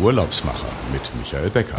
Urlaubsmacher mit Michael Becker.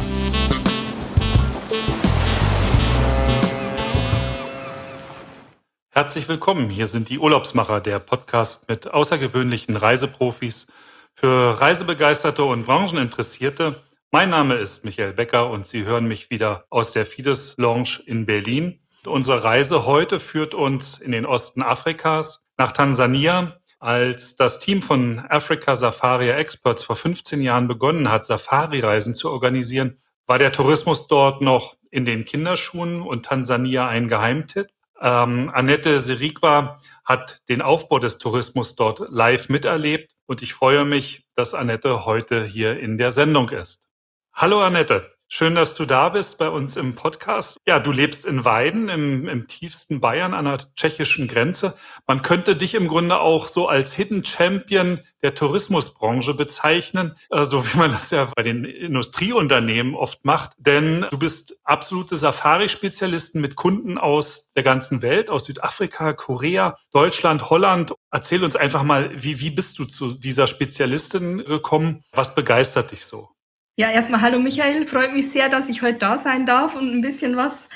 Herzlich willkommen. Hier sind die Urlaubsmacher, der Podcast mit außergewöhnlichen Reiseprofis für Reisebegeisterte und Brancheninteressierte. Mein Name ist Michael Becker und Sie hören mich wieder aus der Fides Lounge in Berlin. Unsere Reise heute führt uns in den Osten Afrikas nach Tansania. Als das Team von Africa Safari Experts vor 15 Jahren begonnen hat, Safari-Reisen zu organisieren, war der Tourismus dort noch in den Kinderschuhen und Tansania ein Geheimtipp. Ähm, Annette Serikwa hat den Aufbau des Tourismus dort live miterlebt und ich freue mich, dass Annette heute hier in der Sendung ist. Hallo Annette. Schön, dass du da bist bei uns im Podcast. Ja, du lebst in Weiden im, im, tiefsten Bayern an der tschechischen Grenze. Man könnte dich im Grunde auch so als Hidden Champion der Tourismusbranche bezeichnen, äh, so wie man das ja bei den Industrieunternehmen oft macht. Denn du bist absolute Safari-Spezialisten mit Kunden aus der ganzen Welt, aus Südafrika, Korea, Deutschland, Holland. Erzähl uns einfach mal, wie, wie bist du zu dieser Spezialistin gekommen? Was begeistert dich so? Ja, erstmal hallo Michael, freut mich sehr, dass ich heute da sein darf und ein bisschen was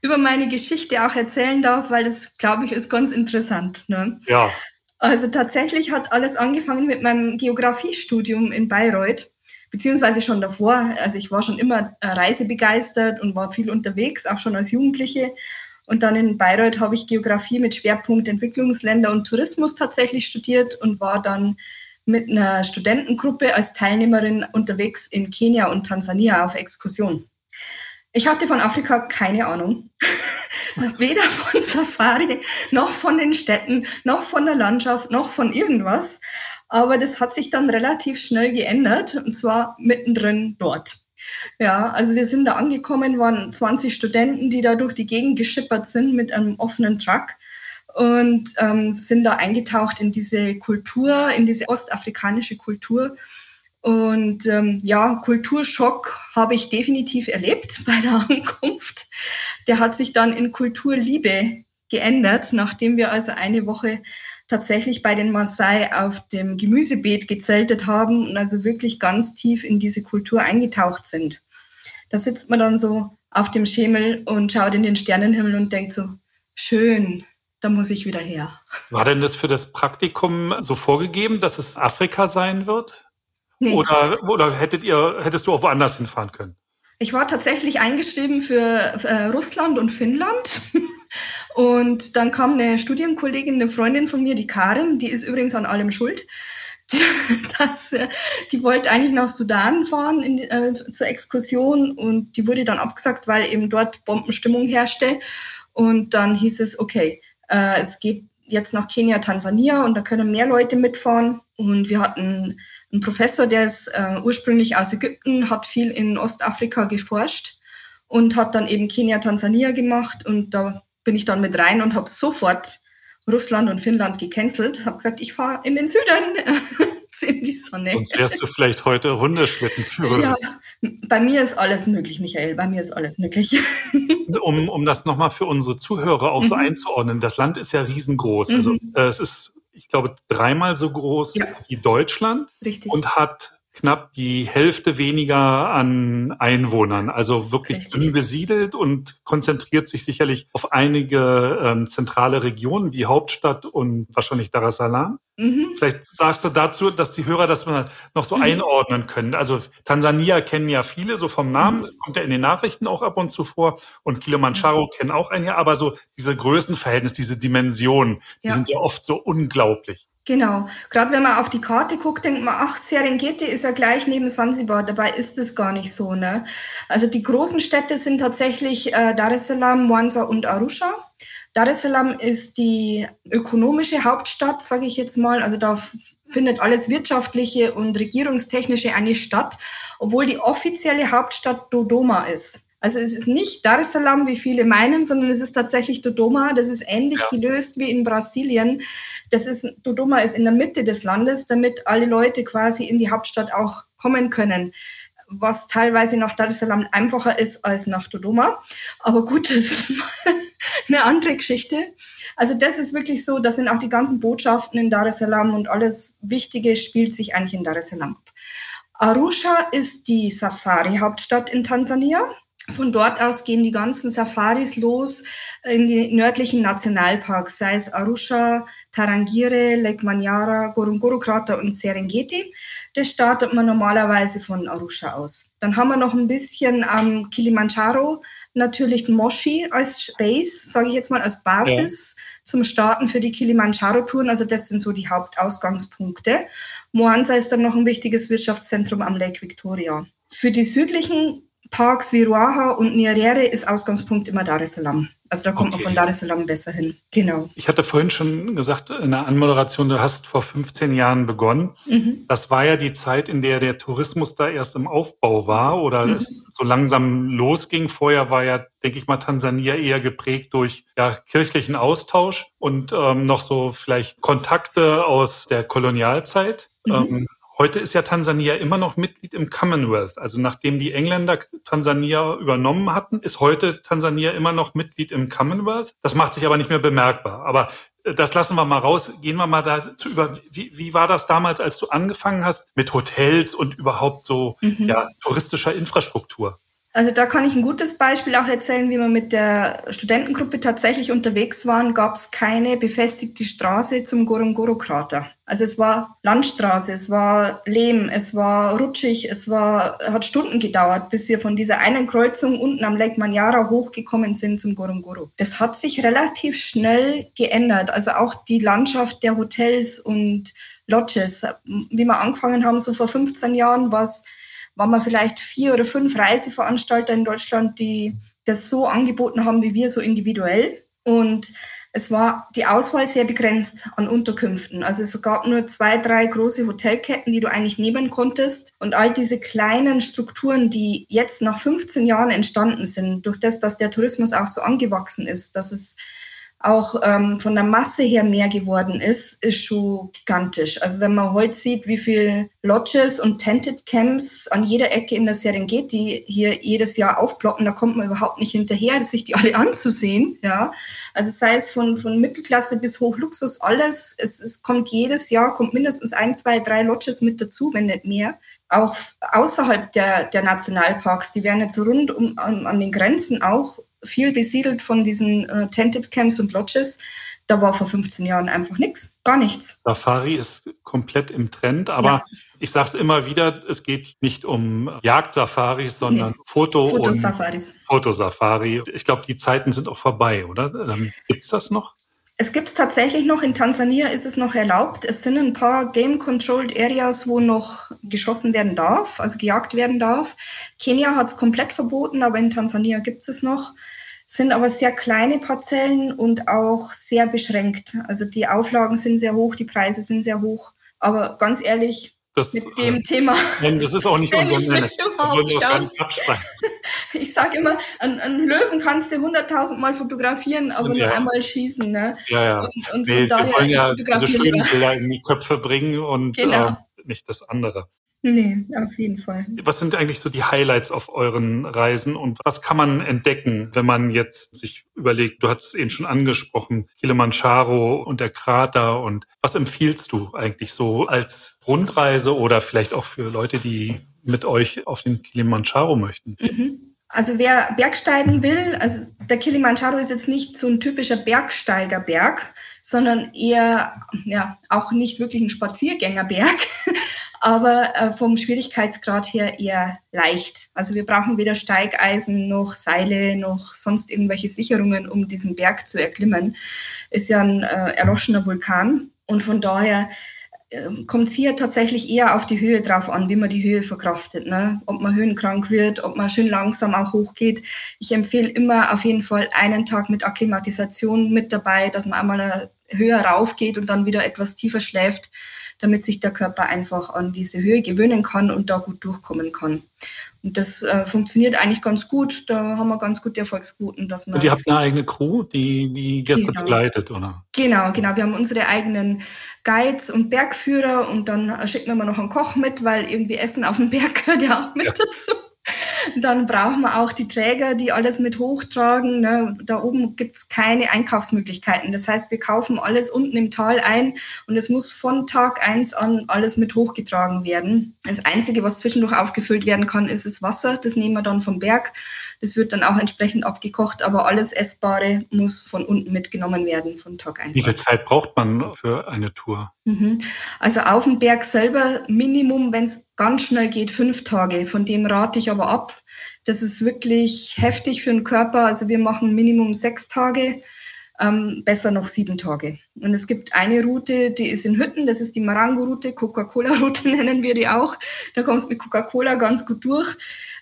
über meine Geschichte auch erzählen darf, weil das, glaube ich, ist ganz interessant. Ne? Ja. Also tatsächlich hat alles angefangen mit meinem Geografiestudium in Bayreuth, beziehungsweise schon davor. Also ich war schon immer äh, reisebegeistert und war viel unterwegs, auch schon als Jugendliche. Und dann in Bayreuth habe ich Geografie mit Schwerpunkt Entwicklungsländer und Tourismus tatsächlich studiert und war dann mit einer Studentengruppe als Teilnehmerin unterwegs in Kenia und Tansania auf Exkursion. Ich hatte von Afrika keine Ahnung. Weder von Safari, noch von den Städten, noch von der Landschaft, noch von irgendwas. Aber das hat sich dann relativ schnell geändert, und zwar mittendrin dort. Ja, also wir sind da angekommen, waren 20 Studenten, die da durch die Gegend geschippert sind mit einem offenen Truck und ähm, sind da eingetaucht in diese Kultur, in diese ostafrikanische Kultur. Und ähm, ja, Kulturschock habe ich definitiv erlebt bei der Ankunft. Der hat sich dann in Kulturliebe geändert, nachdem wir also eine Woche tatsächlich bei den Maasai auf dem Gemüsebeet gezeltet haben und also wirklich ganz tief in diese Kultur eingetaucht sind. Da sitzt man dann so auf dem Schemel und schaut in den Sternenhimmel und denkt so, schön, da muss ich wieder her. War denn das für das Praktikum so vorgegeben, dass es Afrika sein wird? Nee. Oder, oder hättet ihr, hättest du auch woanders hinfahren können? Ich war tatsächlich eingeschrieben für äh, Russland und Finnland. Und dann kam eine Studienkollegin, eine Freundin von mir, die Karin, die ist übrigens an allem schuld. Die, das, äh, die wollte eigentlich nach Sudan fahren in, äh, zur Exkursion und die wurde dann abgesagt, weil eben dort Bombenstimmung herrschte. Und dann hieß es, okay, äh, es geht jetzt nach Kenia, Tansania und da können mehr Leute mitfahren. Und wir hatten einen Professor, der ist äh, ursprünglich aus Ägypten, hat viel in Ostafrika geforscht und hat dann eben Kenia, Tansania gemacht. Und da bin ich dann mit rein und habe sofort Russland und Finnland gecancelt. Habe gesagt, ich fahre in den Süden. in die Sonne. Sonst wärst du vielleicht heute Hundeschlittenführerin. Ja, bei mir ist alles möglich, Michael. Bei mir ist alles möglich. um, um das nochmal für unsere Zuhörer auch mhm. so einzuordnen, das Land ist ja riesengroß. Also, mhm. Also äh, es ist, ich glaube, dreimal so groß ja. wie Deutschland Richtig. und hat knapp die Hälfte weniger an Einwohnern, also wirklich Richtig. dünn besiedelt und konzentriert sich sicherlich auf einige ähm, zentrale Regionen wie Hauptstadt und wahrscheinlich Dar es Salaam. Mhm. Vielleicht sagst du dazu, dass die Hörer das mal noch so mhm. einordnen können. Also Tansania kennen ja viele, so vom Namen, mhm. kommt ja in den Nachrichten auch ab und zu vor. Und Kilimanjaro mhm. kennen auch einige, aber so diese Größenverhältnis, diese Dimensionen, die ja. sind ja oft so unglaublich. Genau. Gerade wenn man auf die Karte guckt, denkt man, ach, Serengeti ist ja gleich neben Sansibar. Dabei ist es gar nicht so. Ne? Also die großen Städte sind tatsächlich äh, Dar es Salaam, Mwanza und Arusha. Dar es Salaam ist die ökonomische Hauptstadt, sage ich jetzt mal. Also da findet alles wirtschaftliche und regierungstechnische eine statt, obwohl die offizielle Hauptstadt Dodoma ist. Also es ist nicht Dar es Salaam, wie viele meinen, sondern es ist tatsächlich Dodoma. Das ist ähnlich ja. gelöst wie in Brasilien. Das ist, Dodoma ist in der Mitte des Landes, damit alle Leute quasi in die Hauptstadt auch kommen können. Was teilweise nach Dar es Salaam einfacher ist als nach Dodoma. Aber gut, das ist eine andere Geschichte. Also das ist wirklich so, das sind auch die ganzen Botschaften in Dar es Salaam und alles Wichtige spielt sich eigentlich in Dar es Salaam ab. Arusha ist die Safari-Hauptstadt in Tansania. Von dort aus gehen die ganzen Safaris los in die nördlichen Nationalparks, sei es Arusha, Tarangire, Lake Manyara, Gorongoro-Krater und Serengeti. Das startet man normalerweise von Arusha aus. Dann haben wir noch ein bisschen am Kilimanjaro natürlich Moshi als Base, sage ich jetzt mal, als Basis ja. zum Starten für die Kilimanjaro-Touren. Also das sind so die Hauptausgangspunkte. Moanza ist dann noch ein wichtiges Wirtschaftszentrum am Lake Victoria. Für die südlichen Parks wie Ruaha und Nyerere ist Ausgangspunkt immer Dar es Salaam. Also da kommt okay. man von Dar es Salaam besser hin. Genau. Ich hatte vorhin schon gesagt in der Anmoderation, du hast vor 15 Jahren begonnen. Mhm. Das war ja die Zeit, in der der Tourismus da erst im Aufbau war oder mhm. es so langsam losging. Vorher war ja, denke ich mal, Tansania eher geprägt durch ja, kirchlichen Austausch und ähm, noch so vielleicht Kontakte aus der Kolonialzeit. Mhm. Ähm, Heute ist ja Tansania immer noch Mitglied im Commonwealth. Also nachdem die Engländer Tansania übernommen hatten, ist heute Tansania immer noch Mitglied im Commonwealth. Das macht sich aber nicht mehr bemerkbar. Aber äh, das lassen wir mal raus. Gehen wir mal dazu über, wie, wie war das damals, als du angefangen hast mit Hotels und überhaupt so mhm. ja, touristischer Infrastruktur? Also da kann ich ein gutes Beispiel auch erzählen, wie wir mit der Studentengruppe tatsächlich unterwegs waren, gab es keine befestigte Straße zum Gorongoro-Krater. Also es war Landstraße, es war Lehm, es war rutschig, es war, hat Stunden gedauert, bis wir von dieser einen Kreuzung unten am Lake Manyara hochgekommen sind zum Gorongoro. Das hat sich relativ schnell geändert. Also auch die Landschaft der Hotels und Lodges, wie wir angefangen haben, so vor 15 Jahren, war es waren wir vielleicht vier oder fünf Reiseveranstalter in Deutschland, die das so angeboten haben wie wir, so individuell. Und es war die Auswahl sehr begrenzt an Unterkünften. Also es gab nur zwei, drei große Hotelketten, die du eigentlich nehmen konntest. Und all diese kleinen Strukturen, die jetzt nach 15 Jahren entstanden sind, durch das, dass der Tourismus auch so angewachsen ist, dass es auch ähm, von der Masse her mehr geworden ist, ist schon gigantisch. Also wenn man heute sieht, wie viel Lodges und Tented Camps an jeder Ecke in der Serengeti hier jedes Jahr aufploppen, da kommt man überhaupt nicht hinterher, sich die alle anzusehen. Ja, also sei es von, von Mittelklasse bis Hochluxus, alles. Es, es kommt jedes Jahr, kommt mindestens ein, zwei, drei Lodges mit dazu, wenn nicht mehr. Auch außerhalb der, der Nationalparks, die werden jetzt rund um, an, an den Grenzen auch viel besiedelt von diesen äh, Tented Camps und Lodges. Da war vor 15 Jahren einfach nichts, gar nichts. Safari ist komplett im Trend, aber ja. ich sage es immer wieder, es geht nicht um Jagdsafaris, sondern nee. Foto Fotosafaris. Fotosafari. Ich glaube, die Zeiten sind auch vorbei, oder? Ähm, Gibt es das noch? Es gibt es tatsächlich noch, in Tansania ist es noch erlaubt. Es sind ein paar Game-Controlled Areas, wo noch geschossen werden darf, also gejagt werden darf. Kenia hat es komplett verboten, aber in Tansania gibt es es noch. Sind aber sehr kleine Parzellen und auch sehr beschränkt. Also die Auflagen sind sehr hoch, die Preise sind sehr hoch. Aber ganz ehrlich, das, mit dem äh, Thema. Nein, das ist auch nicht unser Sinne. Ich sage immer, an, Löwen kannst du hunderttausend Mal fotografieren, aber ja. nur einmal schießen. Ne? Ja, ja. Und, und nee, wir wollen ja diese schönen Bilder in die Köpfe bringen und genau. äh, nicht das andere. Nee, auf jeden Fall. Was sind eigentlich so die Highlights auf euren Reisen und was kann man entdecken, wenn man jetzt sich überlegt, du hast es eben schon angesprochen, Kilimanjaro und der Krater und was empfiehlst du eigentlich so als Rundreise oder vielleicht auch für Leute, die mit euch auf den Kilimanjaro möchten? Mhm. Also wer Bergsteigen will, also der Kilimanjaro ist jetzt nicht so ein typischer Bergsteigerberg, sondern eher ja auch nicht wirklich ein Spaziergängerberg, aber äh, vom Schwierigkeitsgrad her eher leicht. Also wir brauchen weder Steigeisen noch Seile noch sonst irgendwelche Sicherungen, um diesen Berg zu erklimmen. Ist ja ein äh, erloschener Vulkan und von daher ähm, kommt es hier tatsächlich eher auf die Höhe drauf an, wie man die Höhe verkraftet. Ne? Ob man höhenkrank wird, ob man schön langsam auch hochgeht. Ich empfehle immer auf jeden Fall einen Tag mit Akklimatisation mit dabei, dass man einmal höher raufgeht und dann wieder etwas tiefer schläft damit sich der Körper einfach an diese Höhe gewöhnen kann und da gut durchkommen kann. Und das äh, funktioniert eigentlich ganz gut. Da haben wir ganz gute Erfolgsquoten. Dass man und ihr habt eine eigene Crew, die die Gäste genau. begleitet, oder? Genau, genau. Wir haben unsere eigenen Guides und Bergführer und dann schicken wir mal noch einen Koch mit, weil irgendwie Essen auf dem Berg gehört ja auch mit ja. dazu. Dann brauchen wir auch die Träger, die alles mit hochtragen. Ne? Da oben gibt's keine Einkaufsmöglichkeiten. Das heißt, wir kaufen alles unten im Tal ein und es muss von Tag eins an alles mit hochgetragen werden. Das Einzige, was zwischendurch aufgefüllt werden kann, ist das Wasser. Das nehmen wir dann vom Berg. Das wird dann auch entsprechend abgekocht, aber alles Essbare muss von unten mitgenommen werden von Tag eins. Wie viel Zeit braucht man für eine Tour? Mhm. Also auf dem Berg selber Minimum, wenn es ganz schnell geht, fünf Tage. Von dem rate ich aber ab. Das ist wirklich heftig für den Körper. Also wir machen Minimum sechs Tage, ähm, besser noch sieben Tage. Und es gibt eine Route, die ist in Hütten, das ist die Marango-Route, Coca-Cola-Route nennen wir die auch. Da kommst du mit Coca-Cola ganz gut durch.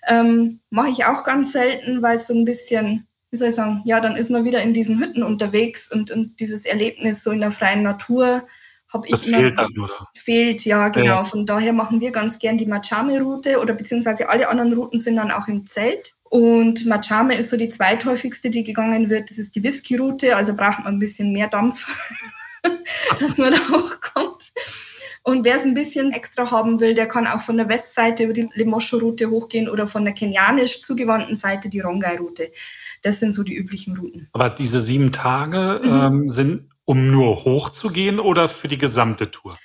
Ähm, Mache ich auch ganz selten, weil es so ein bisschen wie soll ich sagen, ja, dann ist man wieder in diesen Hütten unterwegs und, und dieses Erlebnis so in der freien Natur habe ich immer, fehlt dann, oder? Fehlt, ja, genau. Ja. Von daher machen wir ganz gern die Machame-Route oder beziehungsweise alle anderen Routen sind dann auch im Zelt. Und Machame ist so die zweithäufigste, die gegangen wird. Das ist die Whisky-Route, also braucht man ein bisschen mehr Dampf, dass man da hochkommt. Und wer es ein bisschen extra haben will, der kann auch von der Westseite über die Lemosho-Route hochgehen oder von der kenianisch zugewandten Seite die Rongai-Route. Das sind so die üblichen Routen. Aber diese sieben Tage mhm. ähm, sind um nur hochzugehen oder für die gesamte Tour?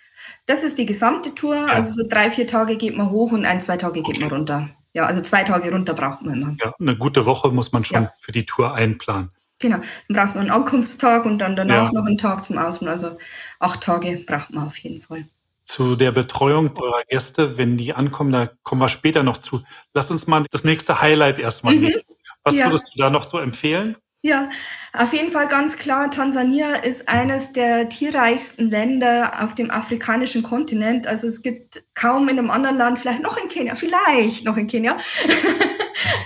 Das ist die gesamte Tour. Ja. Also so drei, vier Tage geht man hoch und ein, zwei Tage geht okay. man runter. Ja, also zwei Tage runter braucht man immer. Ja, eine gute Woche muss man schon ja. für die Tour einplanen. Genau. Dann brauchst du einen Ankunftstag und dann danach noch einen Tag zum Ausruhen. Also acht Tage braucht man auf jeden Fall. Zu der Betreuung eurer Gäste, wenn die ankommen, da kommen wir später noch zu. Lass uns mal das nächste Highlight erstmal mhm. nehmen. Was würdest du da noch so empfehlen? Ja, auf jeden Fall ganz klar, Tansania ist eines der tierreichsten Länder auf dem afrikanischen Kontinent. Also es gibt kaum in einem anderen Land, vielleicht noch in Kenia, vielleicht noch in Kenia,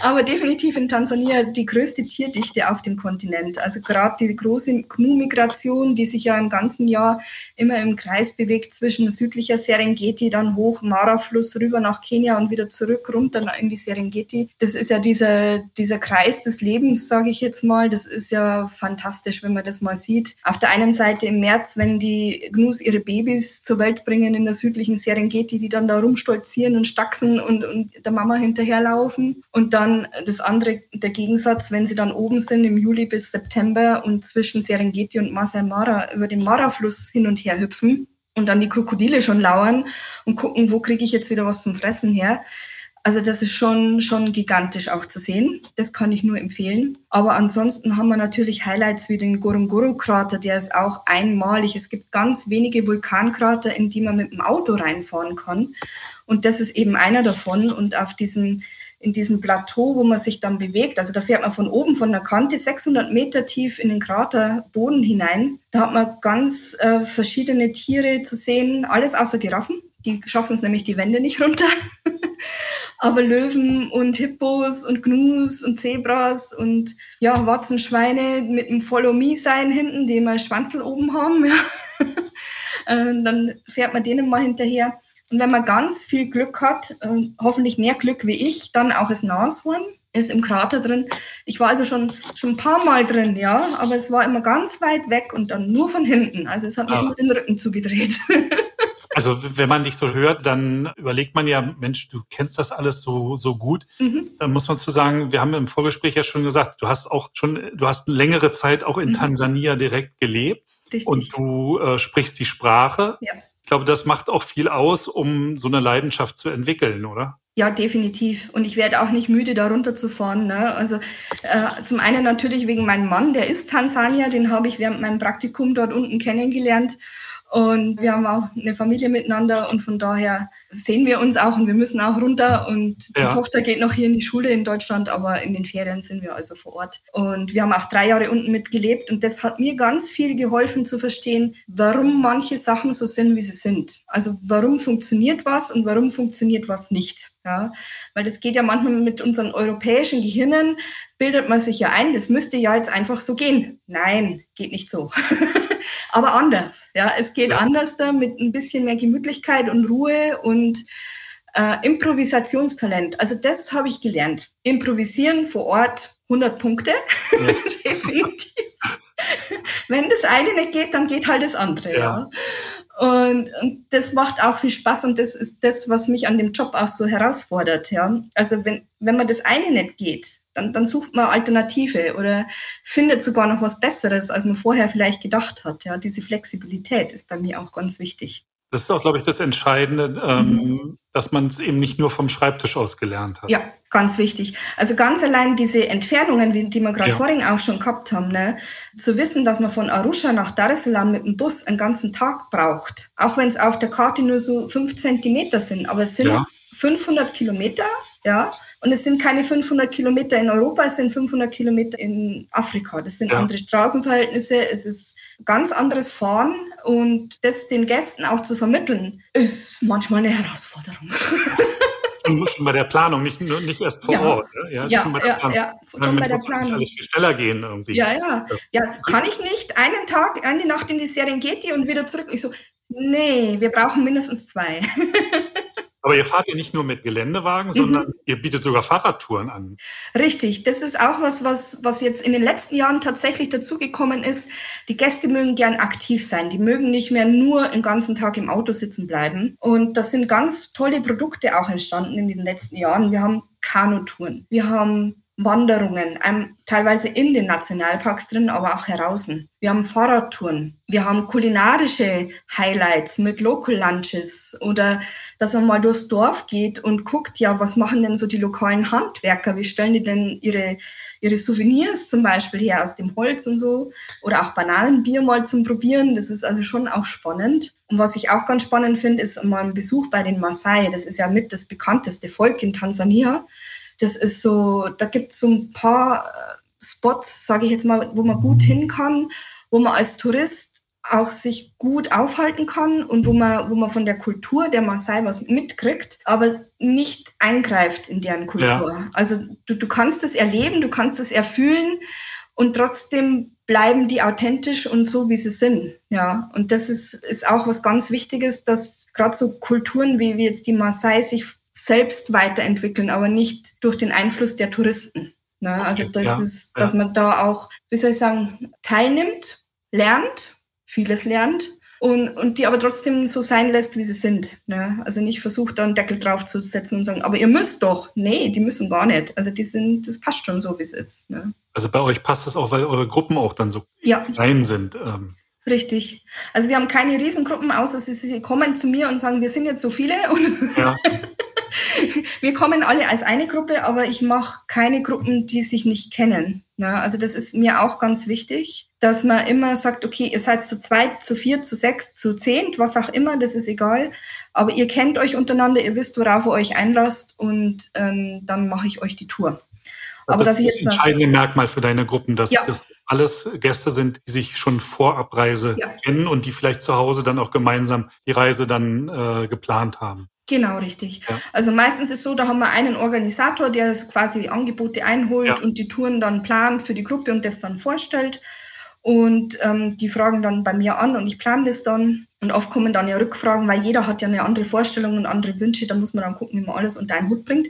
aber definitiv in Tansania die größte Tierdichte auf dem Kontinent. Also gerade die große Gnu-Migration, die sich ja im ganzen Jahr immer im Kreis bewegt zwischen südlicher Serengeti, dann hoch Mara-Fluss rüber nach Kenia und wieder zurück runter in die Serengeti. Das ist ja dieser, dieser Kreis des Lebens, sage ich jetzt mal. Das ist ja fantastisch, wenn man das mal sieht. Auf der einen Seite im März, wenn die Gnus ihre Babys zur Welt bringen in der südlichen Serengeti, die dann da rumstolzieren und staxen und, und der Mama hinterherlaufen. Und dann das andere, der Gegensatz, wenn sie dann oben sind im Juli bis September und zwischen Serengeti und Masai Mara über den Mara-Fluss hin und her hüpfen und dann die Krokodile schon lauern und gucken, wo kriege ich jetzt wieder was zum Fressen her. Also das ist schon, schon gigantisch auch zu sehen. Das kann ich nur empfehlen. Aber ansonsten haben wir natürlich Highlights wie den Gorongoro-Krater, der ist auch einmalig. Es gibt ganz wenige Vulkankrater, in die man mit dem Auto reinfahren kann. Und das ist eben einer davon. Und auf diesem, in diesem Plateau, wo man sich dann bewegt, also da fährt man von oben von der Kante 600 Meter tief in den Kraterboden hinein. Da hat man ganz äh, verschiedene Tiere zu sehen, alles außer Giraffen. Die schaffen es nämlich die Wände nicht runter. aber Löwen und Hippos und Gnus und Zebras und ja, Watzenschweine mit einem Follow-Me-Sein hinten, die immer Schwanzel oben haben. Ja. Äh, dann fährt man denen mal hinterher. Und wenn man ganz viel Glück hat, äh, hoffentlich mehr Glück wie ich, dann auch das Nashorn ist im Krater drin. Ich war also schon, schon ein paar Mal drin, ja, aber es war immer ganz weit weg und dann nur von hinten. Also es hat mir ah. immer den Rücken zugedreht. Also wenn man dich so hört, dann überlegt man ja, Mensch, du kennst das alles so, so gut. Mhm. Dann muss man zu sagen, wir haben im Vorgespräch ja schon gesagt, du hast auch schon, du hast längere Zeit auch in mhm. Tansania direkt gelebt. Richtig. Und du äh, sprichst die Sprache. Ja. Ich glaube, das macht auch viel aus, um so eine Leidenschaft zu entwickeln, oder? Ja, definitiv. Und ich werde auch nicht müde, da runterzufahren. Ne? Also äh, zum einen natürlich wegen meinem Mann, der ist Tansanier, den habe ich während meinem Praktikum dort unten kennengelernt. Und wir haben auch eine Familie miteinander und von daher sehen wir uns auch und wir müssen auch runter. Und die ja. Tochter geht noch hier in die Schule in Deutschland, aber in den Ferien sind wir also vor Ort. Und wir haben auch drei Jahre unten mitgelebt und das hat mir ganz viel geholfen zu verstehen, warum manche Sachen so sind, wie sie sind. Also warum funktioniert was und warum funktioniert was nicht. Ja, weil das geht ja manchmal mit unseren europäischen Gehirnen, bildet man sich ja ein, das müsste ja jetzt einfach so gehen. Nein, geht nicht so. aber anders. Ja, es geht ja. anders da mit ein bisschen mehr Gemütlichkeit und Ruhe und äh, Improvisationstalent. Also das habe ich gelernt. Improvisieren vor Ort 100 Punkte, ja. definitiv. Wenn das eine nicht geht, dann geht halt das andere. Ja. Und, und das macht auch viel Spaß und das ist das, was mich an dem Job auch so herausfordert. Ja? Also wenn, wenn man das eine nicht geht, dann, dann sucht man Alternative oder findet sogar noch was Besseres, als man vorher vielleicht gedacht hat. Ja? Diese Flexibilität ist bei mir auch ganz wichtig. Das ist auch, glaube ich, das Entscheidende, ähm, mhm. dass man es eben nicht nur vom Schreibtisch aus gelernt hat. Ja, ganz wichtig. Also ganz allein diese Entfernungen, die wir gerade ja. vorhin auch schon gehabt haben, ne? zu wissen, dass man von Arusha nach Dar es Salaam mit dem Bus einen ganzen Tag braucht, auch wenn es auf der Karte nur so fünf Zentimeter sind, aber es sind ja. 500 Kilometer, ja, und es sind keine 500 Kilometer in Europa, es sind 500 Kilometer in Afrika. Das sind ja. andere Straßenverhältnisse, es ist ganz anderes Fahren und das den Gästen auch zu vermitteln, ist manchmal eine Herausforderung. schon bei der Planung, nicht, nicht erst vor ja. Ort. Ne? Ja, ja, schon bei der Planung. Ja, schon bei der Planung. alles viel schneller gehen irgendwie. Ja, ja. Ja, kann ich nicht einen Tag, eine Nacht in die Serengeti und wieder zurück. Ich so, nee, wir brauchen mindestens zwei. Aber ihr fahrt ja nicht nur mit Geländewagen, sondern mhm. ihr bietet sogar Fahrradtouren an. Richtig, das ist auch was, was, was jetzt in den letzten Jahren tatsächlich dazugekommen ist. Die Gäste mögen gern aktiv sein. Die mögen nicht mehr nur den ganzen Tag im Auto sitzen bleiben. Und das sind ganz tolle Produkte auch entstanden in den letzten Jahren. Wir haben Kanutouren. Wir haben Wanderungen, ähm, teilweise in den Nationalparks drin, aber auch heraußen. Wir haben Fahrradtouren. Wir haben kulinarische Highlights mit Local Lunches oder dass man mal durchs Dorf geht und guckt, ja, was machen denn so die lokalen Handwerker? Wie stellen die denn ihre, ihre Souvenirs zum Beispiel her aus dem Holz und so? Oder auch Bananenbier mal zum Probieren. Das ist also schon auch spannend. Und was ich auch ganz spannend finde, ist mal ein Besuch bei den Maasai. Das ist ja mit das bekannteste Volk in Tansania. Das ist so, da gibt es so ein paar äh, Spots, sage ich jetzt mal, wo man gut hin kann, wo man als Tourist auch sich gut aufhalten kann und wo man, wo man von der Kultur der Maasai was mitkriegt, aber nicht eingreift in deren Kultur. Ja. Also du, du kannst es erleben, du kannst es erfühlen und trotzdem bleiben die authentisch und so, wie sie sind. Ja, und das ist, ist auch was ganz Wichtiges, dass gerade so Kulturen wie, wie jetzt die Maasai sich selbst weiterentwickeln, aber nicht durch den Einfluss der Touristen. Ne? Also das ja, ist, dass ja. man da auch, wie soll ich sagen, teilnimmt, lernt, vieles lernt und, und die aber trotzdem so sein lässt, wie sie sind. Ne? Also nicht versucht, da einen Deckel drauf zu setzen und sagen, aber ihr müsst doch. Nee, die müssen gar nicht. Also die sind, das passt schon so, wie es ist. Ne? Also bei euch passt das auch, weil eure Gruppen auch dann so ja. klein sind. Ähm. Richtig. Also wir haben keine Riesengruppen, außer sie, sie kommen zu mir und sagen, wir sind jetzt so viele und ja. wir kommen alle als eine Gruppe, aber ich mache keine Gruppen, die sich nicht kennen. Ja, also das ist mir auch ganz wichtig, dass man immer sagt, okay, ihr seid zu zweit, zu vier, zu sechs, zu zehn, was auch immer, das ist egal. Aber ihr kennt euch untereinander, ihr wisst, worauf ihr euch einlasst und ähm, dann mache ich euch die Tour. Aber das ist das entscheidende Merkmal für deine Gruppen, dass ja. das alles Gäste sind, die sich schon vor Abreise ja. kennen und die vielleicht zu Hause dann auch gemeinsam die Reise dann äh, geplant haben. Genau, richtig. Ja. Also meistens ist so, da haben wir einen Organisator, der quasi Angebote einholt und die Touren dann plant für die Gruppe und das dann vorstellt. Und ähm, die fragen dann bei mir an und ich plane das dann. Und oft kommen dann ja Rückfragen, weil jeder hat ja eine andere Vorstellung und andere Wünsche. Da muss man dann gucken, wie man alles unter einen Hut bringt.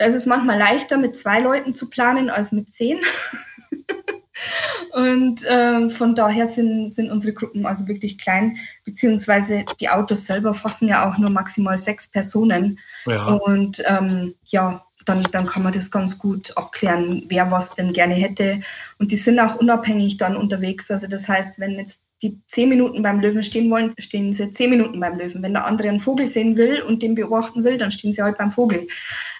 Da ist es manchmal leichter, mit zwei Leuten zu planen als mit zehn. Und äh, von daher sind, sind unsere Gruppen also wirklich klein, beziehungsweise die Autos selber fassen ja auch nur maximal sechs Personen. Ja. Und ähm, ja, dann, dann kann man das ganz gut abklären, wer was denn gerne hätte. Und die sind auch unabhängig dann unterwegs. Also das heißt, wenn jetzt die zehn Minuten beim Löwen stehen wollen, stehen sie zehn Minuten beim Löwen. Wenn der andere einen Vogel sehen will und den beobachten will, dann stehen sie halt beim Vogel.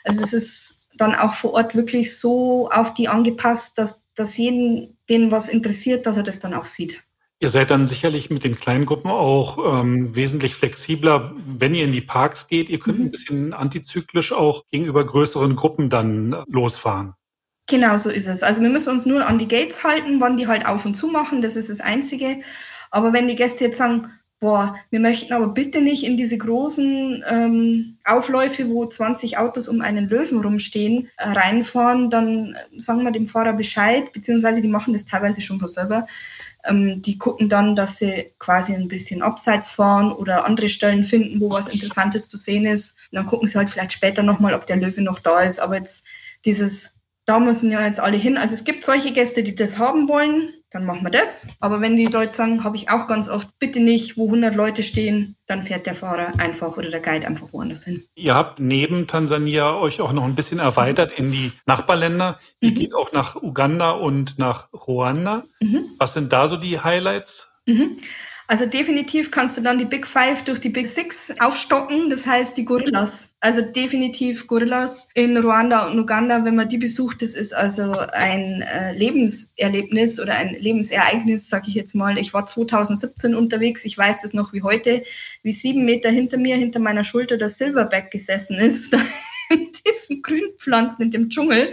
Also es ist dann auch vor Ort wirklich so auf die angepasst, dass, dass jeden, den was interessiert, dass er das dann auch sieht. Ihr seid dann sicherlich mit den kleinen Gruppen auch ähm, wesentlich flexibler, wenn ihr in die Parks geht. Ihr könnt mhm. ein bisschen antizyklisch auch gegenüber größeren Gruppen dann losfahren. Genau so ist es. Also wir müssen uns nur an die Gates halten, wann die halt auf und zu machen. Das ist das Einzige. Aber wenn die Gäste jetzt sagen, boah, wir möchten aber bitte nicht in diese großen ähm, Aufläufe, wo 20 Autos um einen Löwen rumstehen, äh, reinfahren, dann sagen wir dem Fahrer Bescheid, beziehungsweise die machen das teilweise schon von selber. Ähm, die gucken dann, dass sie quasi ein bisschen abseits fahren oder andere Stellen finden, wo was Interessantes zu sehen ist. Und dann gucken sie halt vielleicht später nochmal, ob der Löwe noch da ist. Aber jetzt dieses, da müssen ja jetzt alle hin. Also es gibt solche Gäste, die das haben wollen dann machen wir das. Aber wenn die Leute sagen, habe ich auch ganz oft, bitte nicht, wo 100 Leute stehen, dann fährt der Fahrer einfach oder der Guide einfach woanders hin. Ihr habt neben Tansania euch auch noch ein bisschen erweitert in die Nachbarländer. Ihr mhm. geht auch nach Uganda und nach Ruanda. Mhm. Was sind da so die Highlights? Mhm. Also definitiv kannst du dann die Big Five durch die Big Six aufstocken, das heißt die Gorillas. Also definitiv Gorillas in Ruanda und Uganda, wenn man die besucht, das ist also ein äh, Lebenserlebnis oder ein Lebensereignis, sage ich jetzt mal. Ich war 2017 unterwegs, ich weiß das noch wie heute, wie sieben Meter hinter mir, hinter meiner Schulter der Silverback gesessen ist, in diesen Grünpflanzen in dem Dschungel,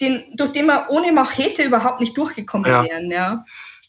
den, durch den man ohne Machete überhaupt nicht durchgekommen ja. wären. Ja.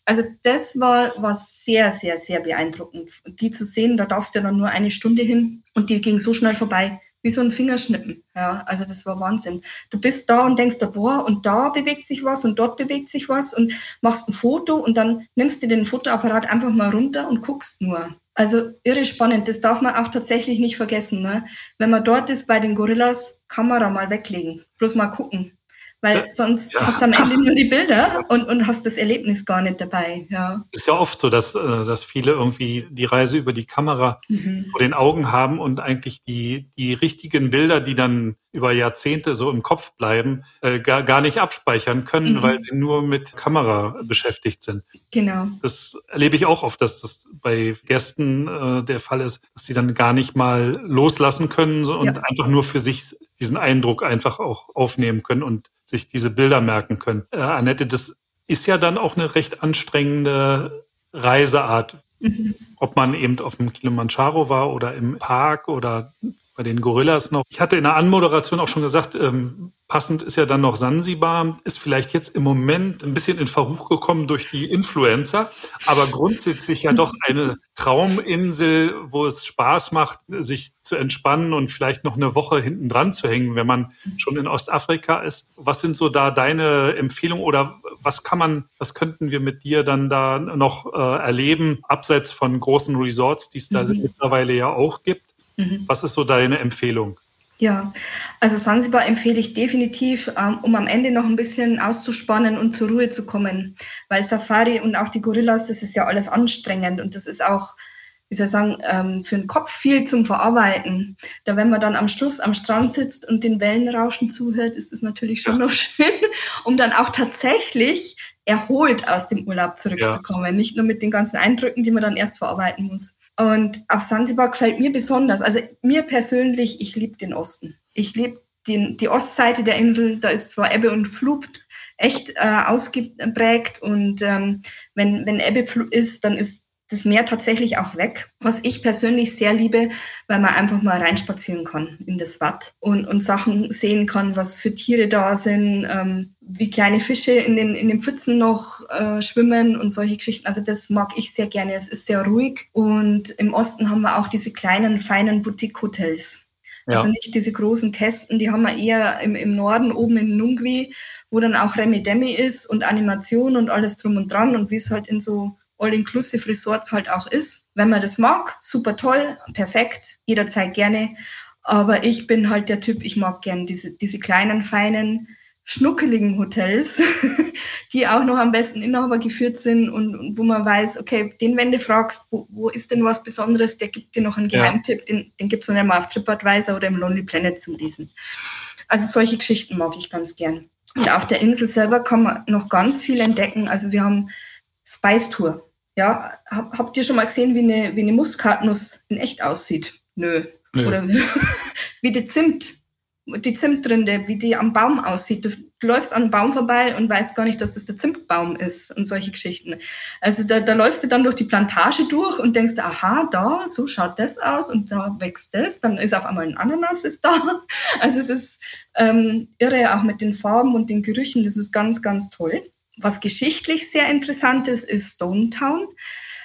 Also das war, war sehr, sehr, sehr beeindruckend. Die zu sehen, da darfst du ja dann nur eine Stunde hin und die ging so schnell vorbei, wie so ein Fingerschnippen. Ja, also das war Wahnsinn. Du bist da und denkst, boah, und da bewegt sich was und dort bewegt sich was und machst ein Foto und dann nimmst du den Fotoapparat einfach mal runter und guckst nur. Also irre spannend, das darf man auch tatsächlich nicht vergessen. Ne? Wenn man dort ist bei den Gorillas, Kamera mal weglegen, bloß mal gucken weil sonst ja. hast du am Ende nur die Bilder und, und hast das Erlebnis gar nicht dabei. Ja. Ist ja oft so, dass, äh, dass viele irgendwie die Reise über die Kamera mhm. vor den Augen haben und eigentlich die, die richtigen Bilder, die dann über Jahrzehnte so im Kopf bleiben, äh, gar, gar nicht abspeichern können, mhm. weil sie nur mit Kamera beschäftigt sind. Genau. Das erlebe ich auch oft, dass das bei Gästen äh, der Fall ist, dass sie dann gar nicht mal loslassen können so, und ja. einfach nur für sich diesen Eindruck einfach auch aufnehmen können und sich diese Bilder merken können. Äh, Annette, das ist ja dann auch eine recht anstrengende Reiseart. Mhm. Ob man eben auf dem Kilimanjaro war oder im Park oder bei den Gorillas noch. Ich hatte in der Anmoderation auch schon gesagt, ähm, passend ist ja dann noch Sansibar, ist vielleicht jetzt im Moment ein bisschen in Verruch gekommen durch die Influencer, aber grundsätzlich ja doch eine Trauminsel, wo es Spaß macht, sich zu entspannen und vielleicht noch eine Woche hinten dran zu hängen, wenn man schon in Ostafrika ist. Was sind so da deine Empfehlungen oder was kann man, was könnten wir mit dir dann da noch äh, erleben, abseits von großen Resorts, die es da mhm. mittlerweile ja auch gibt? Mhm. Was ist so deine Empfehlung? Ja, also Sansibar empfehle ich definitiv, ähm, um am Ende noch ein bisschen auszuspannen und zur Ruhe zu kommen. Weil Safari und auch die Gorillas, das ist ja alles anstrengend und das ist auch, wie soll ich sagen, ähm, für den Kopf viel zum Verarbeiten. Da wenn man dann am Schluss am Strand sitzt und den Wellenrauschen zuhört, ist das natürlich schon noch schön, um dann auch tatsächlich erholt aus dem Urlaub zurückzukommen. Ja. Nicht nur mit den ganzen Eindrücken, die man dann erst verarbeiten muss. Und auf Sansibar gefällt mir besonders, also mir persönlich, ich liebe den Osten. Ich liebe die Ostseite der Insel, da ist zwar Ebbe und Flut echt äh, ausgeprägt und ähm, wenn, wenn Ebbe ist, dann ist das Meer tatsächlich auch weg, was ich persönlich sehr liebe, weil man einfach mal reinspazieren kann in das Watt und, und Sachen sehen kann, was für Tiere da sind, ähm, wie kleine Fische in den, in den Pfützen noch äh, schwimmen und solche Geschichten. Also das mag ich sehr gerne. Es ist sehr ruhig und im Osten haben wir auch diese kleinen, feinen Boutique-Hotels. Ja. Also nicht diese großen Kästen, die haben wir eher im, im Norden oben in Nungwi, wo dann auch Remi Demi ist und Animation und alles drum und dran und wie es halt in so All-Inclusive Resorts halt auch ist. Wenn man das mag, super toll, perfekt, jederzeit gerne. Aber ich bin halt der Typ, ich mag gern diese, diese kleinen, feinen, schnuckeligen Hotels, die auch noch am besten Inhaber geführt sind und, und, wo man weiß, okay, den, wenn du fragst, wo, wo ist denn was Besonderes, der gibt dir noch einen Geheimtipp, ja. den, den gibt es dann einmal auf TripAdvisor oder im Lonely Planet zum Lesen. Also solche Geschichten mag ich ganz gern. Und auf der Insel selber kann man noch ganz viel entdecken. Also wir haben Spice Tour. Ja, hab, habt ihr schon mal gesehen, wie eine, wie eine Muskatnuss in echt aussieht? Nö. Nö. Oder wie, wie die Zimt, die Zimtrinde, wie die am Baum aussieht. Du, du, läufst an einem Baum vorbei und weißt gar nicht, dass das der Zimtbaum ist und solche Geschichten. Also da, da läufst du dann durch die Plantage durch und denkst, aha, da, so schaut das aus und da wächst das. Dann ist auf einmal ein Ananas ist da. Also es ist ähm, irre, auch mit den Farben und den Gerüchen. Das ist ganz, ganz toll. Was geschichtlich sehr interessant ist, ist Stonetown.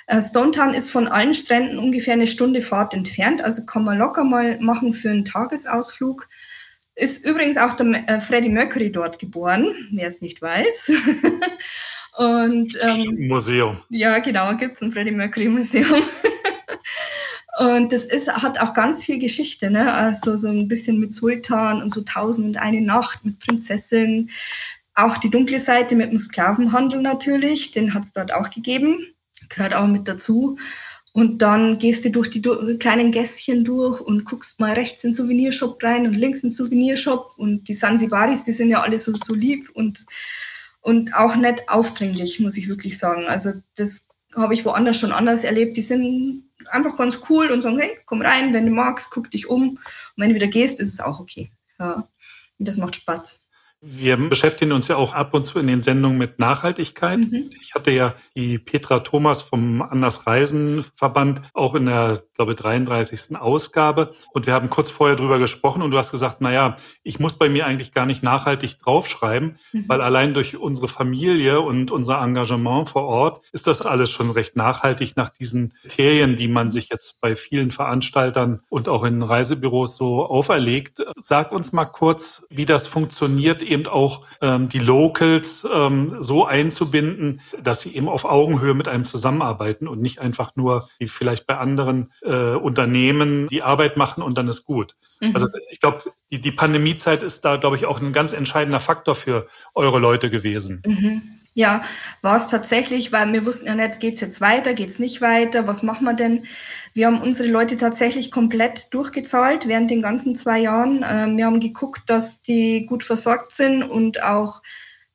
Äh, Stonetown ist von allen Stränden ungefähr eine Stunde Fahrt entfernt, also kann man locker mal machen für einen Tagesausflug. Ist übrigens auch der äh, Freddie Mercury dort geboren, wer es nicht weiß. Und, ähm, Museum. Ja, genau, gibt es ein Freddie Mercury Museum. Und das ist, hat auch ganz viel Geschichte, ne? Also so ein bisschen mit Sultan und so tausend und eine Nacht mit Prinzessin Auch die dunkle Seite mit dem Sklavenhandel natürlich, den hat es dort auch gegeben, gehört auch mit dazu. Und dann gehst du durch die kleinen Gässchen durch und guckst mal rechts in den Souvenirshop rein und links in den Souvenirshop. Und die Sansibaris, die sind ja alle so, so lieb und, und auch nicht aufdringlich, muss ich wirklich sagen. Also das habe ich woanders schon anders erlebt. Die sind einfach ganz cool und sagen, hey, komm rein, wenn du magst, guck dich um. Und wenn du wieder gehst, ist es auch okay. Ja, das macht Spaß. Wir beschäftigen uns ja auch ab und zu in den Sendungen mit Nachhaltigkeit. Mhm. Ich hatte ja die Petra Thomas vom Anders Reisen Verband auch in der, glaube ich, 33. Ausgabe. Und wir haben kurz vorher drüber gesprochen und du hast gesagt, na ja, ich muss bei mir eigentlich gar nicht nachhaltig draufschreiben, mhm. weil allein durch unsere Familie und unser Engagement vor Ort ist das alles schon recht nachhaltig nach diesen Kriterien, die man sich jetzt bei vielen Veranstaltern und auch in Reisebüros so auferlegt. Sag uns mal kurz, wie das funktioniert eben auch ähm, die Locals ähm, so einzubinden, dass sie eben auf Augenhöhe mit einem zusammenarbeiten und nicht einfach nur wie vielleicht bei anderen äh, Unternehmen die Arbeit machen und dann ist gut. Mhm. Also ich glaube, die, die Pandemiezeit ist da, glaube ich, auch ein ganz entscheidender Faktor für eure Leute gewesen. Mhm. Ja, war es tatsächlich, weil wir wussten ja nicht, geht's jetzt weiter, geht's nicht weiter, was machen wir denn? Wir haben unsere Leute tatsächlich komplett durchgezahlt während den ganzen zwei Jahren. Ähm, wir haben geguckt, dass die gut versorgt sind und auch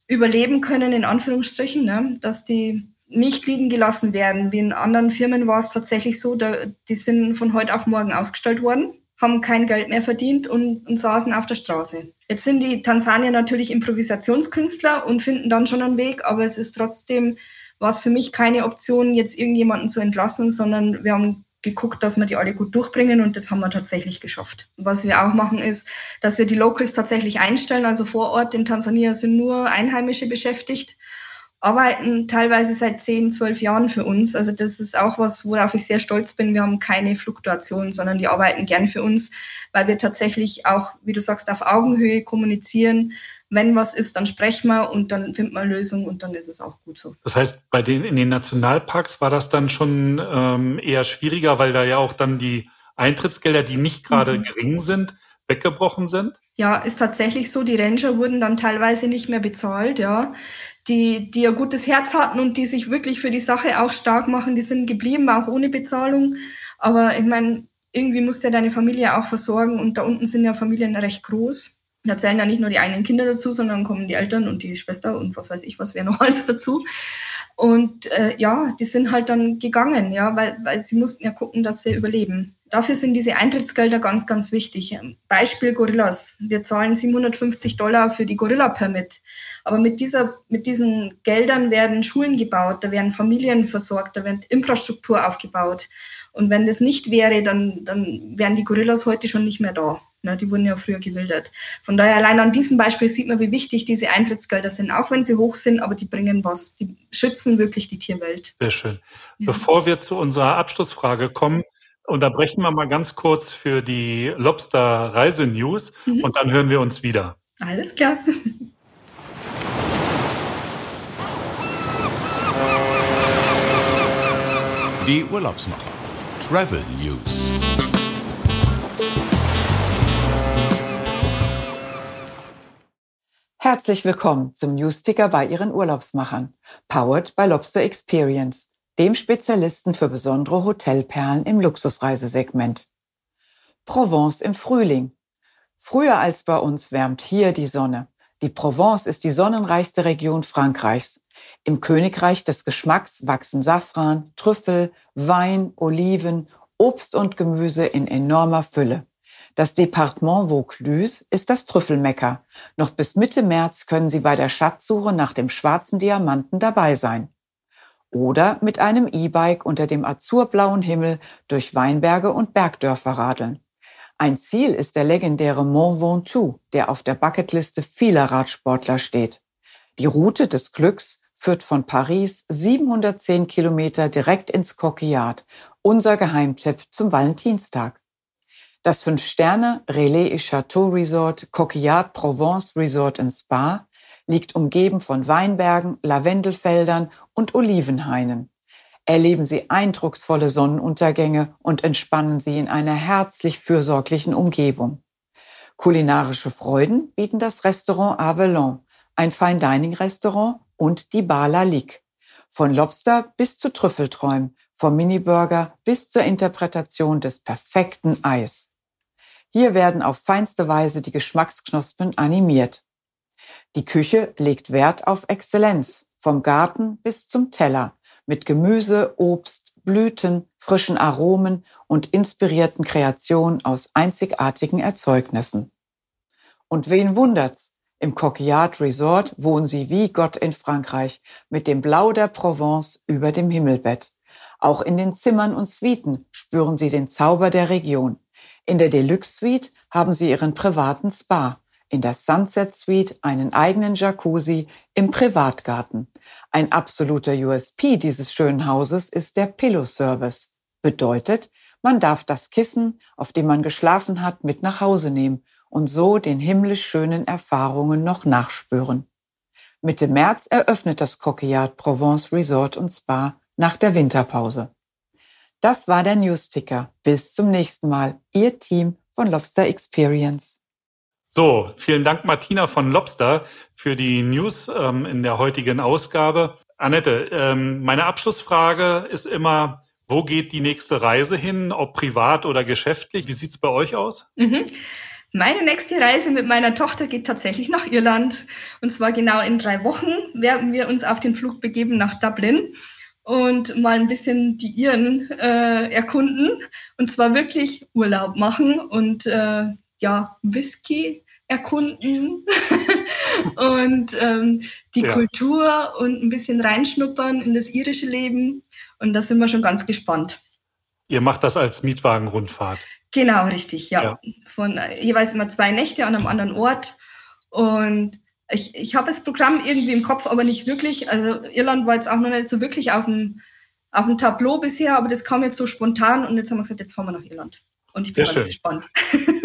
überleben können, in Anführungsstrichen, ne? dass die nicht liegen gelassen werden. Wie in anderen Firmen war es tatsächlich so, da, die sind von heute auf morgen ausgestellt worden haben kein Geld mehr verdient und, und saßen auf der Straße. Jetzt sind die Tansanier natürlich Improvisationskünstler und finden dann schon einen Weg, aber es ist trotzdem, war es für mich keine Option, jetzt irgendjemanden zu entlassen, sondern wir haben geguckt, dass wir die alle gut durchbringen und das haben wir tatsächlich geschafft. Was wir auch machen ist, dass wir die Locals tatsächlich einstellen. Also vor Ort in Tansania sind nur Einheimische beschäftigt arbeiten teilweise seit 10, 12 Jahren für uns. Also das ist auch was, worauf ich sehr stolz bin. Wir haben keine Fluktuation, sondern die arbeiten gern für uns, weil wir tatsächlich auch, wie du sagst, auf Augenhöhe kommunizieren. Wenn was ist, dann sprechen wir und dann finden wir eine Lösung und dann ist es auch gut so. Das heißt, bei den in den Nationalparks war das dann schon ähm, eher schwieriger, weil da ja auch dann die Eintrittsgelder, die nicht gerade mhm. gering sind, weggebrochen sind? Ja, ist tatsächlich so. Die Ranger wurden dann teilweise nicht mehr bezahlt, ja. Die, die ein gutes Herz hatten und die sich wirklich für die Sache auch stark machen, die sind geblieben, auch ohne Bezahlung. Aber ich meine, irgendwie musst du ja deine Familie auch versorgen und da unten sind ja Familien recht groß. Da zählen ja nicht nur die eigenen Kinder dazu, sondern kommen die Eltern und die Schwester und was weiß ich, was wäre noch alles dazu. Und äh, ja, die sind halt dann gegangen, ja, weil, weil sie mussten ja gucken, dass sie überleben. Dafür sind diese Eintrittsgelder ganz, ganz wichtig. Beispiel Gorillas. Wir zahlen 750 Dollar für die Gorilla-Permit. Aber mit, dieser, mit diesen Geldern werden Schulen gebaut, da werden Familien versorgt, da wird Infrastruktur aufgebaut. Und wenn das nicht wäre, dann, dann wären die Gorillas heute schon nicht mehr da. Ne, die wurden ja früher gewildert. Von daher allein an diesem Beispiel sieht man, wie wichtig diese Eintrittsgelder sind, auch wenn sie hoch sind, aber die bringen was. Die schützen wirklich die Tierwelt. Sehr schön. Ja. Bevor wir zu unserer Abschlussfrage kommen, Unterbrechen wir mal ganz kurz für die Lobster Reise-News mhm. und dann hören wir uns wieder. Alles klar. Die Urlaubsmacher. Travel News. Herzlich willkommen zum Newsticker bei Ihren Urlaubsmachern. Powered by Lobster Experience dem Spezialisten für besondere Hotelperlen im Luxusreisesegment. Provence im Frühling. Früher als bei uns wärmt hier die Sonne. Die Provence ist die sonnenreichste Region Frankreichs. Im Königreich des Geschmacks wachsen Safran, Trüffel, Wein, Oliven, Obst und Gemüse in enormer Fülle. Das Departement Vaucluse ist das Trüffelmecker. Noch bis Mitte März können Sie bei der Schatzsuche nach dem schwarzen Diamanten dabei sein oder mit einem E-Bike unter dem azurblauen Himmel durch Weinberge und Bergdörfer radeln. Ein Ziel ist der legendäre Mont Ventoux, der auf der Bucketliste vieler Radsportler steht. Die Route des Glücks führt von Paris 710 Kilometer direkt ins Coquillard, unser Geheimtipp zum Valentinstag. Das Fünf-Sterne Relais et Chateau Resort Coquillard Provence Resort in Spa liegt umgeben von Weinbergen, Lavendelfeldern und Olivenhainen. Erleben Sie eindrucksvolle Sonnenuntergänge und entspannen Sie in einer herzlich fürsorglichen Umgebung. Kulinarische Freuden bieten das Restaurant Avalon, ein Fine Dining Restaurant und die Bar La Ligue. Von Lobster bis zu Trüffelträumen, vom Miniburger bis zur Interpretation des perfekten Eis. Hier werden auf feinste Weise die Geschmacksknospen animiert. Die Küche legt Wert auf Exzellenz, vom Garten bis zum Teller, mit Gemüse, Obst, Blüten, frischen Aromen und inspirierten Kreationen aus einzigartigen Erzeugnissen. Und wen wundert's? Im Coquillard Resort wohnen sie wie Gott in Frankreich mit dem Blau der Provence über dem Himmelbett. Auch in den Zimmern und Suiten spüren sie den Zauber der Region. In der Deluxe Suite haben sie ihren privaten Spa, in der Sunset Suite einen eigenen Jacuzzi im Privatgarten. Ein absoluter USP dieses schönen Hauses ist der Pillow Service. Bedeutet, man darf das Kissen, auf dem man geschlafen hat, mit nach Hause nehmen und so den himmlisch schönen Erfahrungen noch nachspüren. Mitte März eröffnet das Coquillard Provence Resort und Spa nach der Winterpause. Das war der Newsticker. Bis zum nächsten Mal. Ihr Team von Lobster Experience. So, vielen Dank Martina von Lobster für die News ähm, in der heutigen Ausgabe. Annette, ähm, meine Abschlussfrage ist immer, wo geht die nächste Reise hin, ob privat oder geschäftlich? Wie sieht's bei euch aus? Mhm. Meine nächste Reise mit meiner Tochter geht tatsächlich nach Irland. Und zwar genau in drei Wochen werden wir uns auf den Flug begeben nach Dublin und mal ein bisschen die Iren äh, erkunden und zwar wirklich Urlaub machen und äh, ja, Whisky erkunden und ähm, die ja. Kultur und ein bisschen reinschnuppern in das irische Leben. Und da sind wir schon ganz gespannt. Ihr macht das als Mietwagenrundfahrt. Genau, richtig, ja. ja. Von äh, jeweils immer zwei Nächte an einem anderen Ort. Und ich, ich habe das Programm irgendwie im Kopf, aber nicht wirklich. Also Irland war jetzt auch noch nicht so wirklich auf dem, auf dem Tableau bisher, aber das kam jetzt so spontan und jetzt haben wir gesagt, jetzt fahren wir nach Irland. Und ich bin Sehr ganz schön. gespannt.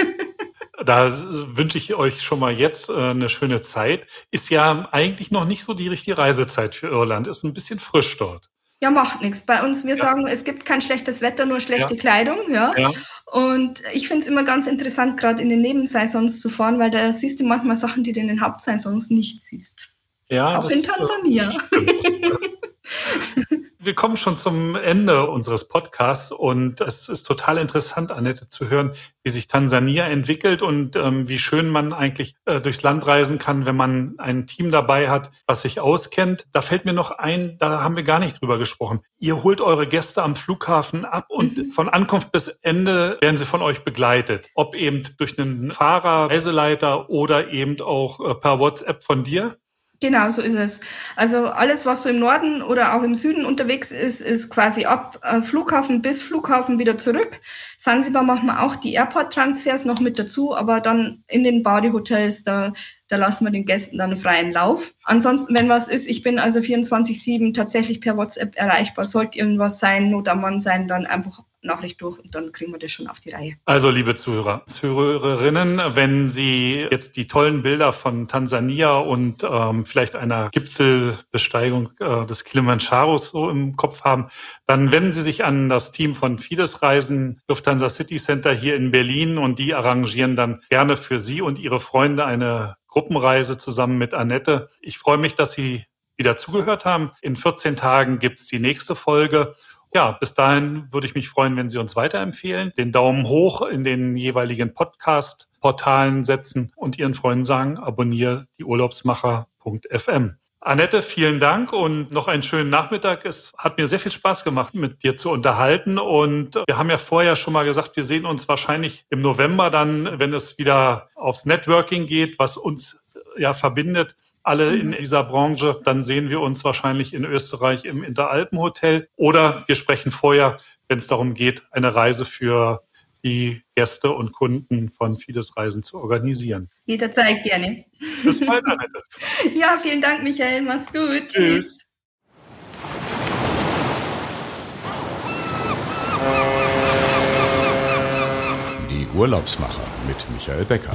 Da wünsche ich euch schon mal jetzt äh, eine schöne Zeit. Ist ja eigentlich noch nicht so die richtige Reisezeit für Irland. Ist ein bisschen frisch dort. Ja, macht nichts. Bei uns, wir ja. sagen, es gibt kein schlechtes Wetter, nur schlechte ja. Kleidung. Ja. ja. Und ich finde es immer ganz interessant, gerade in den Nebensaisons zu fahren, weil da siehst du manchmal Sachen, die du in den Hauptsaisons nicht siehst. Ja, Auch in Tansania. Wir kommen schon zum Ende unseres Podcasts und es ist total interessant, Annette, zu hören, wie sich Tansania entwickelt und ähm, wie schön man eigentlich äh, durchs Land reisen kann, wenn man ein Team dabei hat, was sich auskennt. Da fällt mir noch ein, da haben wir gar nicht drüber gesprochen. Ihr holt eure Gäste am Flughafen ab und mhm. von Ankunft bis Ende werden sie von euch begleitet. Ob eben durch einen Fahrer, Reiseleiter oder eben auch äh, per WhatsApp von dir. Genau, so ist es. Also alles, was so im Norden oder auch im Süden unterwegs ist, ist quasi ab äh, Flughafen bis Flughafen wieder zurück. Sansibar machen wir auch die Airport-Transfers noch mit dazu, aber dann in den Badehotels, da, da lassen wir den Gästen dann freien Lauf. Ansonsten, wenn was ist, ich bin also 24-7 tatsächlich per WhatsApp erreichbar. Sollte irgendwas sein, Not am Mann sein, dann einfach Nachricht durch und dann kriegen wir das schon auf die Reihe. Also, liebe Zuhörer, Zuhörerinnen, wenn Sie jetzt die tollen Bilder von Tansania und ähm, vielleicht einer Gipfelbesteigung äh, des Kilimandscharos so im Kopf haben, dann wenden Sie sich an das Team von Fides Reisen Lufthansa City Center hier in Berlin und die arrangieren dann gerne für Sie und Ihre Freunde eine Gruppenreise zusammen mit Annette. Ich freue mich, dass Sie wieder zugehört haben. In 14 Tagen gibt's die nächste Folge ja, bis dahin würde ich mich freuen, wenn Sie uns weiterempfehlen, den Daumen hoch in den jeweiligen Podcast-Portalen setzen und Ihren Freunden sagen, abonniere die Urlaubsmacher.fm. Annette, vielen Dank und noch einen schönen Nachmittag. Es hat mir sehr viel Spaß gemacht, mit dir zu unterhalten. Und wir haben ja vorher schon mal gesagt, wir sehen uns wahrscheinlich im November dann, wenn es wieder aufs Networking geht, was uns ja verbindet alle in mhm. dieser Branche, dann sehen wir uns wahrscheinlich in Österreich im Interalpenhotel oder wir sprechen vorher, wenn es darum geht, eine Reise für die Gäste und Kunden von Fides Reisen zu organisieren. Jederzeit gerne. Bis bald, Annette. ja, vielen Dank, Michael. Mach's gut. Tschüss. Die Urlaubsmacher mit Michael Becker.